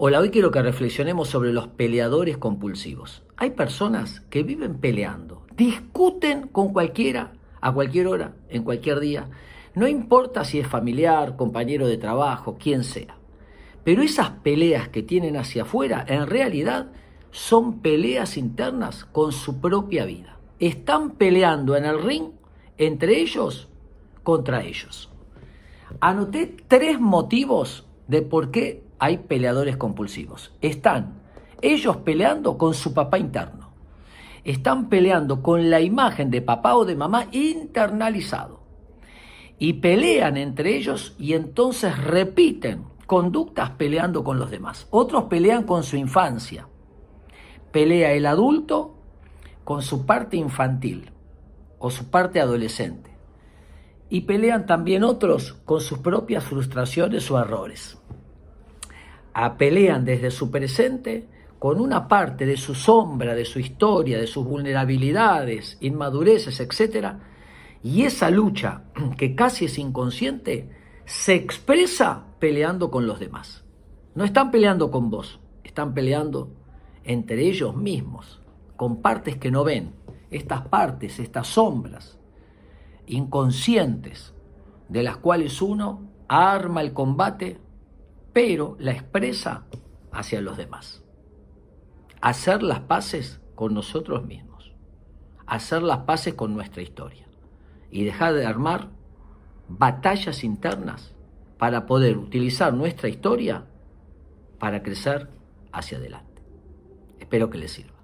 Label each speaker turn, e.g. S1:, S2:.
S1: Hola, hoy quiero que reflexionemos sobre los peleadores compulsivos. Hay personas que viven peleando, discuten con cualquiera, a cualquier hora, en cualquier día. No importa si es familiar, compañero de trabajo, quien sea. Pero esas peleas que tienen hacia afuera, en realidad, son peleas internas con su propia vida. Están peleando en el ring entre ellos contra ellos. Anoté tres motivos de por qué hay peleadores compulsivos. Están ellos peleando con su papá interno. Están peleando con la imagen de papá o de mamá internalizado. Y pelean entre ellos y entonces repiten conductas peleando con los demás. Otros pelean con su infancia. Pelea el adulto con su parte infantil o su parte adolescente. Y pelean también otros con sus propias frustraciones o errores pelean desde su presente con una parte de su sombra, de su historia, de sus vulnerabilidades, inmadureces, etc. Y esa lucha, que casi es inconsciente, se expresa peleando con los demás. No están peleando con vos, están peleando entre ellos mismos, con partes que no ven. Estas partes, estas sombras inconscientes, de las cuales uno arma el combate pero la expresa hacia los demás. Hacer las paces con nosotros mismos, hacer las paces con nuestra historia y dejar de armar batallas internas para poder utilizar nuestra historia para crecer hacia adelante. Espero que les sirva.